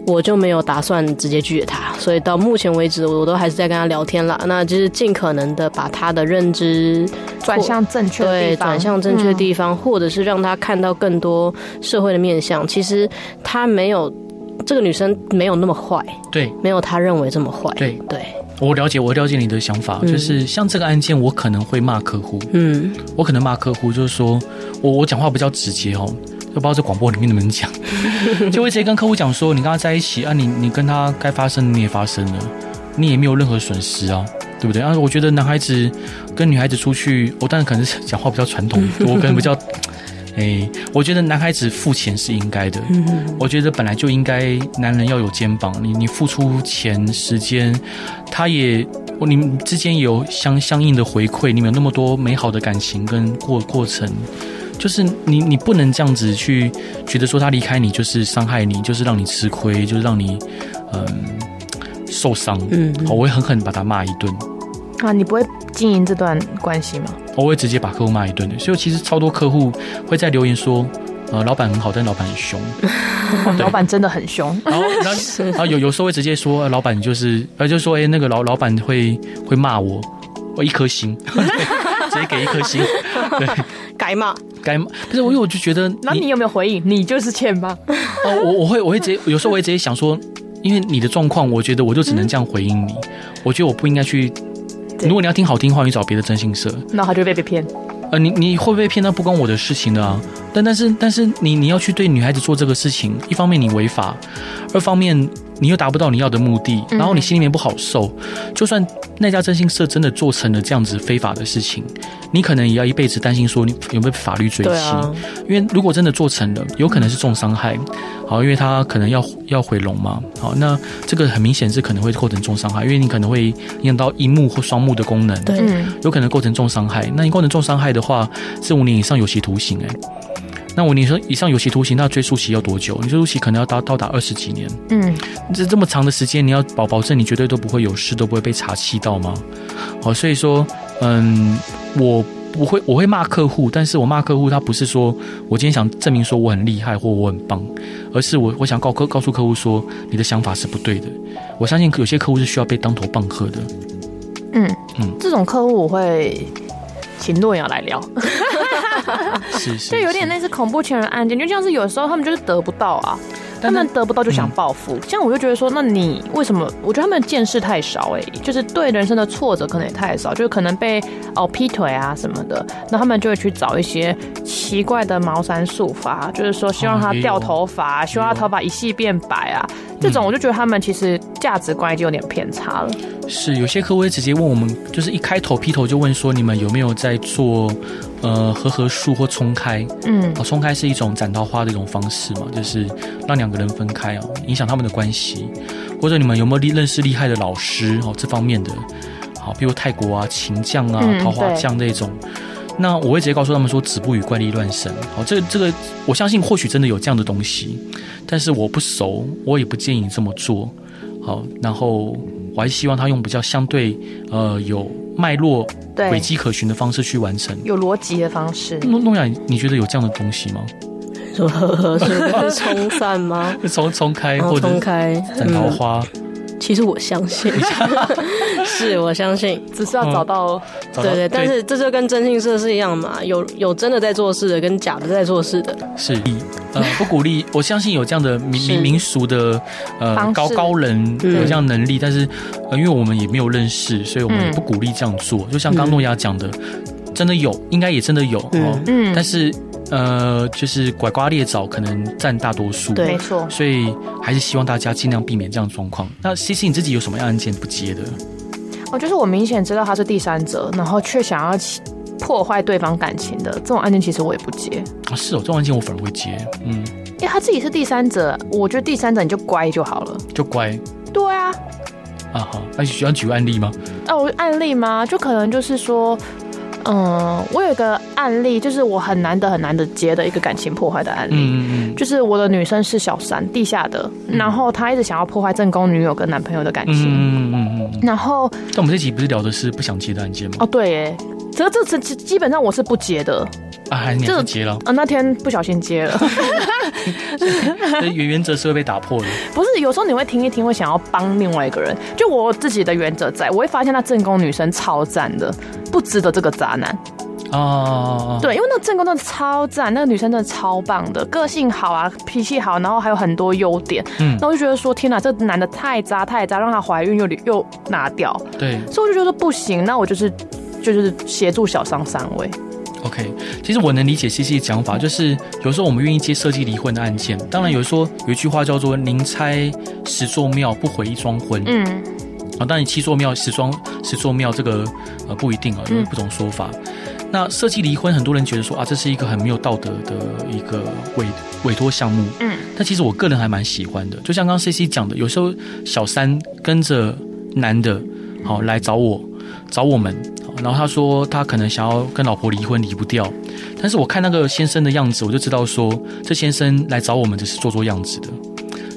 [SPEAKER 3] 我就没有打算直接拒绝他。所以到目前为止，我都还是在跟他聊天啦。那就是尽可能的把他的认知
[SPEAKER 2] 转向正确的地方，
[SPEAKER 3] 对，转向正确的地方，嗯，或者是让他看到更多社会的面相。其实他没有这个女生没有那么坏，
[SPEAKER 1] 对，
[SPEAKER 3] 没有他认为这么坏，
[SPEAKER 1] 对
[SPEAKER 3] 对。
[SPEAKER 1] 我了解，我了解你的想法，嗯、就是像这个案件，我可能会骂客户，
[SPEAKER 3] 嗯，
[SPEAKER 1] 我可能骂客户，就是说我我讲话比较直接哦，就不知道在广播里面能不能讲，[LAUGHS] 就会直接跟客户讲说，你跟他在一起啊，你你跟他该发生的你也发生了，你也没有任何损失啊，对不对？啊，我觉得男孩子跟女孩子出去，我当然可能是讲话比较传统，[LAUGHS] 我可能比较。哎、欸，我觉得男孩子付钱是应该的。嗯我觉得本来就应该，男人要有肩膀。你你付出钱、时间，他也你们之间有相相应的回馈。你们有那么多美好的感情跟过过程，就是你你不能这样子去觉得说他离开你就是伤害你，就是让你吃亏，就是让你嗯受伤。嗯，我会狠狠把他骂一顿。
[SPEAKER 2] 啊，你不会经营这段关系吗？
[SPEAKER 1] 我会直接把客户骂一顿的，所以其实超多客户会在留言说，呃，老板很好，但老板很凶，[LAUGHS]
[SPEAKER 2] 老板真的很凶。
[SPEAKER 1] 然后，然后，[LAUGHS] 然后有有时候会直接说，呃、老板就是，呃，就说，哎、欸，那个老老板会会骂我，我一颗星，[LAUGHS] 直接给一颗星，对，
[SPEAKER 3] 该骂
[SPEAKER 1] 该骂。不是我因为我就觉得，
[SPEAKER 2] 那你有没有回应？你就是欠吧。
[SPEAKER 1] 哦，我我会我会直接，有时候我会直接想说，因为你的状况，我觉得我就只能这样回应你。嗯、我觉得我不应该去。如果你要听好听话，你找别的征信社，
[SPEAKER 2] 那他就会被被骗。
[SPEAKER 1] 呃，你你会不会被骗？那不关我的事情的啊。但但是但是你你要去对女孩子做这个事情，一方面你违法，二方面你又达不到你要的目的，然后你心里面不好受。就算那家征信社真的做成了这样子非法的事情，你可能也要一辈子担心说你有没有法律追击。啊、因为如果真的做成了，有可能是重伤害。好，因为他可能要要毁容嘛。好，那这个很明显是可能会构成重伤害，因为你可能会影响到一目或双目的功能。
[SPEAKER 3] 对，
[SPEAKER 1] 有可能构成重伤害。那你构成重伤害的话，是五年以上有期徒刑、欸。哎。那我你说以上有期徒刑，那追诉期要多久？你追诉期可能要到到达二十几年。嗯，这这么长的时间，你要保保证你绝对都不会有事，都不会被查气到吗？好，所以说，嗯，我不会，我会骂客户，但是我骂客户，他不是说我今天想证明说我很厉害或我很棒，而是我我想告客告诉客户说，你的想法是不对的。我相信有些客户是需要被当头棒喝的。
[SPEAKER 2] 嗯嗯，这种客户我会请诺亚来聊。
[SPEAKER 1] 是是，[LAUGHS]
[SPEAKER 2] 就有点类似恐怖情人案件，就像是有时候他们就是得不到啊，他们得不到就想报复。这样我就觉得说，那你为什么？我觉得他们见识太少哎，就是对人生的挫折可能也太少，就是可能被哦劈腿啊什么的，那他们就会去找一些奇怪的茅山术法，就是说希望他掉头发，希望他头发一系变白啊。这种我就觉得他们其实价值观已经有点偏差了。
[SPEAKER 1] 是有些客户会直接问我们，就是一开头劈头就问说，你们有没有在做？呃，和合术或冲开，嗯，哦，冲开是一种斩桃花的一种方式嘛，就是让两个人分开哦，影响他们的关系，或者你们有没有认识厉害的老师哦，这方面的，好，比如泰国啊，琴匠啊，桃花匠那种，嗯、那我会直接告诉他们说，子不语怪力乱神，好，这个这个，我相信或许真的有这样的东西，但是我不熟，我也不建议你这么做，好，然后我还是希望他用比较相对呃有。脉络、轨迹可循的方式去完成，
[SPEAKER 2] 有逻辑的方式。
[SPEAKER 1] 诺诺亚，你觉得有这样的东西吗？
[SPEAKER 3] 说呵呵，是冲散吗？
[SPEAKER 1] 冲冲开或者
[SPEAKER 3] 冲开
[SPEAKER 1] 斩桃花。
[SPEAKER 3] 其实我相信，[LAUGHS] 是我相信，
[SPEAKER 2] 只是要找到，
[SPEAKER 1] 嗯、
[SPEAKER 3] 对对，但是这就跟征信社是一样嘛，有有真的在做事的，跟假的在做事的，
[SPEAKER 1] 是，呃，[LAUGHS] 不鼓励，我相信有这样的民民民俗的呃高高人有这样能力，但是呃，因为我们也没有认识，所以我们也不鼓励这样做。就像刚诺亚讲的，真的有，应该也真的有，嗯，嗯，但是。呃，就是拐瓜裂枣可能占大多数，
[SPEAKER 2] 对，没错，
[SPEAKER 1] 所以还是希望大家尽量避免这样的状况。那 CC 你自己有什么样案件不接的？
[SPEAKER 2] 哦，就是我明显知道他是第三者，然后却想要破坏对方感情的这种案件，其实我也不接
[SPEAKER 1] 啊。是哦，这种案件我反而会接，嗯，
[SPEAKER 2] 因为他自己是第三者，我觉得第三者你就乖就好了，
[SPEAKER 1] 就乖。
[SPEAKER 2] 对啊，
[SPEAKER 1] 啊好，那需要举案例吗？
[SPEAKER 2] 哦，案例吗？就可能就是说。嗯，我有一个案例，就是我很难得很难得接的一个感情破坏的案例，嗯，就是我的女生是小三，地下的，然后她一直想要破坏正宫女友跟男朋友的感情，嗯嗯嗯，然后，
[SPEAKER 1] 但我们这集不是聊的是不想接的案件吗？
[SPEAKER 2] 哦，对，耶，这这这基本上我是不接的。
[SPEAKER 1] 啊，还是你不接了？
[SPEAKER 2] 啊，那天不小心接了，[LAUGHS]
[SPEAKER 1] 原原则是会被打破的。[LAUGHS]
[SPEAKER 2] 不是，有时候你会听一听，会想要帮另外一个人。就我自己的原则在，我会发现那正宫女生超赞的，不值得这个渣男。哦，对，因为那正宫真的超赞，那个女生真的超棒的，个性好啊，脾气好，然后还有很多优点。嗯，那我就觉得说，天哪，这男的太渣太渣，让她怀孕又又拿掉。
[SPEAKER 1] 对，
[SPEAKER 2] 所以我就觉得不行，那我就是就是协助小商三位。
[SPEAKER 1] OK，其实我能理解 CC 的讲法，就是有时候我们愿意接设计离婚的案件。当然，有说有一句话叫做“宁拆十座庙，不毁一桩婚”。嗯，啊，当然七座庙、十桩十座庙这个呃不一定啊，有不同说法。嗯、那设计离婚，很多人觉得说啊，这是一个很没有道德的一个委委托项目。嗯，但其实我个人还蛮喜欢的。就像刚刚 CC 讲的，有时候小三跟着男的，好来找我，找我们。然后他说他可能想要跟老婆离婚，离不掉，但是我看那个先生的样子，我就知道说这先生来找我们只是做做样子的，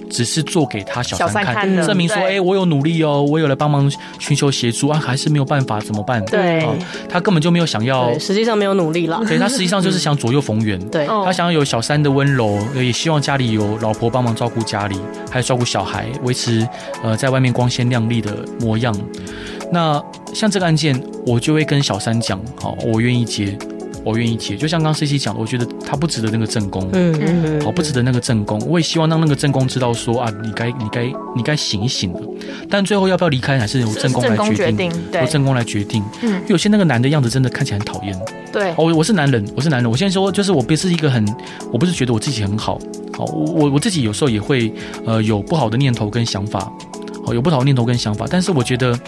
[SPEAKER 1] 只是做给他小三看，看证明说哎，我有努力哦，我有来帮忙寻求协助啊，还是没有办法怎么办？
[SPEAKER 2] 对，
[SPEAKER 1] 他根本就没有想要，
[SPEAKER 3] 实际上没有努力了，
[SPEAKER 1] 对，他实际上就是想 [LAUGHS] 左右逢源，
[SPEAKER 3] 对，
[SPEAKER 1] 他想要有小三的温柔，也希望家里有老婆帮忙照顾家里，还有照顾小孩，维持呃在外面光鲜亮丽的模样。那像这个案件，我就会跟小三讲，好，我愿意接，我愿意接。就像刚刚 CC 讲的，我觉得他不值得那个正宫，嗯嗯，好，不值得那个正宫。我也希望让那个正宫知道说啊，你该你该你该醒一醒了。但最后要不要离开，还是由正宫来决定，由正宫来决定。嗯，有些那个男的样子真的看起来很讨厌。
[SPEAKER 2] 对，
[SPEAKER 1] 我我是男人，我是男人。我现在说，就是我不是一个很，我不是觉得我自己很好，好，我我自己有时候也会呃有不好的念头跟想法，好，有不好的念头跟想法，但是我觉得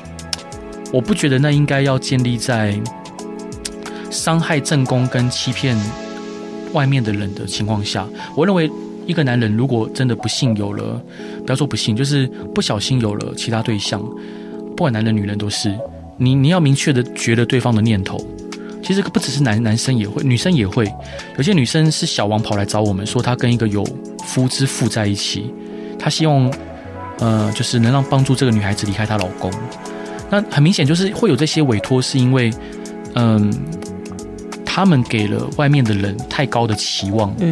[SPEAKER 1] 我不觉得那应该要建立在伤害正宫跟欺骗外面的人的情况下。我认为一个男人如果真的不幸有了，不要说不幸，就是不小心有了其他对象，不管男人女人都是，你你要明确的觉得对方的念头。其实不只是男男生也会，女生也会。有些女生是小王跑来找我们，说她跟一个有夫之妇在一起，她希望，呃，就是能让帮助这个女孩子离开她老公。那很明显就是会有这些委托，是因为，嗯、呃，他们给了外面的人太高的期望，嗯，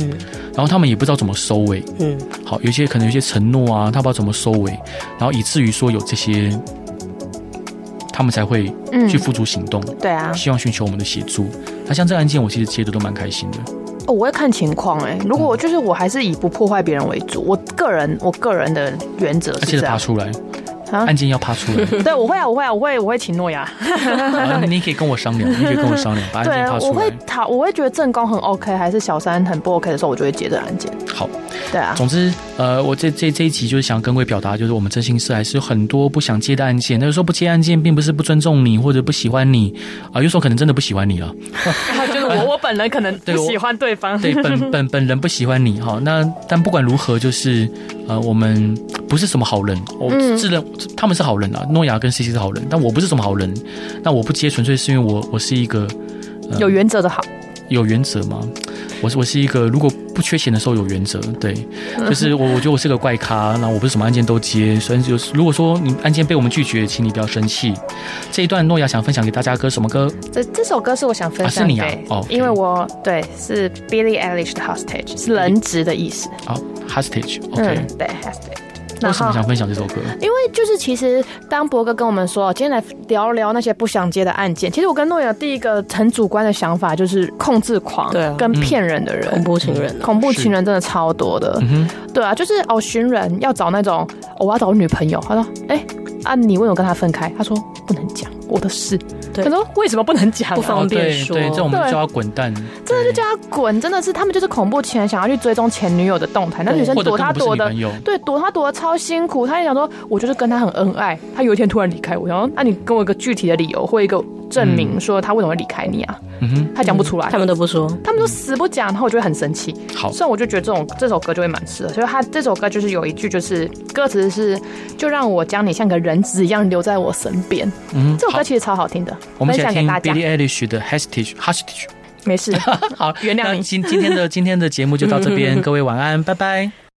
[SPEAKER 1] 然后他们也不知道怎么收尾，嗯，好，有些可能有些承诺啊，他不知道怎么收尾，然后以至于说有这些。他们才会去付诸行动，嗯、
[SPEAKER 2] 对啊，
[SPEAKER 1] 希望寻求我们的协助。那像这个案件，我其实接的都蛮开心的。
[SPEAKER 2] 哦，我会看情况哎、欸，如果就是我还是以不破坏别人为主，我个人我个人的原则是这样。
[SPEAKER 1] 记得爬出来。案件要爬出来，[LAUGHS]
[SPEAKER 2] 对，我会啊，我会啊，我会，我会请诺亚。
[SPEAKER 1] 你可以跟我商量，你可以跟我商量，把 [LAUGHS] 案件爬出来。
[SPEAKER 2] 对，我会讨，我会觉得正宫很 OK，还是小三很不 OK 的时候，我就会接这个案件。
[SPEAKER 1] 好，
[SPEAKER 2] 对啊。
[SPEAKER 1] 总之，呃，我这这这一集就是想跟各位表达，就是我们真心社还是有很多不想接的案件。那有时候不接案件，并不是不尊重你或者不喜欢你啊、呃，有时候可能真的不喜欢你了。[LAUGHS]
[SPEAKER 2] 就是我，我本人可能 [LAUGHS] 不喜欢对方，
[SPEAKER 1] 对，对本 [LAUGHS] 本本人不喜欢你哈。那但不管如何，就是呃，我们不是什么好人，我自认他们是好人啊。诺亚跟 CC 是好人，但我不是什么好人。那我不接，纯粹是因为我我是一个、
[SPEAKER 2] 呃、有原则的好，
[SPEAKER 1] 有原则吗？我是我是一个如果不缺钱的时候有原则，对，[LAUGHS] 就是我我觉得我是个怪咖，然后我不是什么案件都接，所以就是如果说你案件被我们拒绝，请你不要生气。这一段诺亚想分享给大家歌什么歌？
[SPEAKER 2] 这这首歌是我想分享是你啊？哦，因为我对是 Billie Eilish 的 Hostage，是人质的意思。
[SPEAKER 1] 好、哦、Hostage，OK，、okay
[SPEAKER 2] 嗯、对 Hostage。
[SPEAKER 1] 为什么想分享这首歌？
[SPEAKER 2] 因为就是其实当博哥跟我们说，今天来聊聊那些不想接的案件。其实我跟诺亚第一个很主观的想法就是控制狂，对，跟骗人的人，
[SPEAKER 3] 恐怖情人，
[SPEAKER 2] 恐怖情人真的超多的。对啊，就是哦，寻人要找那种、哦，我要找女朋友。他说，哎，啊，你为什么跟他分开？他说不能讲我的事。他说：“为什么不能讲？
[SPEAKER 3] 不方便说。
[SPEAKER 1] 对，这种我们叫他滚蛋。
[SPEAKER 2] 真的就叫他滚，真的是他们就是恐怖情人，想要去追踪前女友的动态。那女生躲他躲的，对，躲他躲的超辛苦。他也想说，我就是跟他很恩爱。他有一天突然离开我，然后那你给我一个具体的理由或一个证明，说他为什么会离开你啊？嗯哼，他讲不出来，
[SPEAKER 3] 他们都不说，
[SPEAKER 2] 他们都死不讲，然后我就会很生气。
[SPEAKER 1] 好，
[SPEAKER 2] 所以我就觉得这种这首歌就会蛮适合。所以他这首歌就是有一句，就是歌词是“就让我将你像个人质一样留在我身边”。嗯，这首歌其实超好听的，
[SPEAKER 1] 我们想给大家。Billie Eilish 的 hastage
[SPEAKER 2] hastage 没事，[LAUGHS] [LAUGHS]
[SPEAKER 1] 好，
[SPEAKER 2] 原谅你。
[SPEAKER 1] 今今天的今天的节目就到这边，[LAUGHS] 各位晚安，拜拜。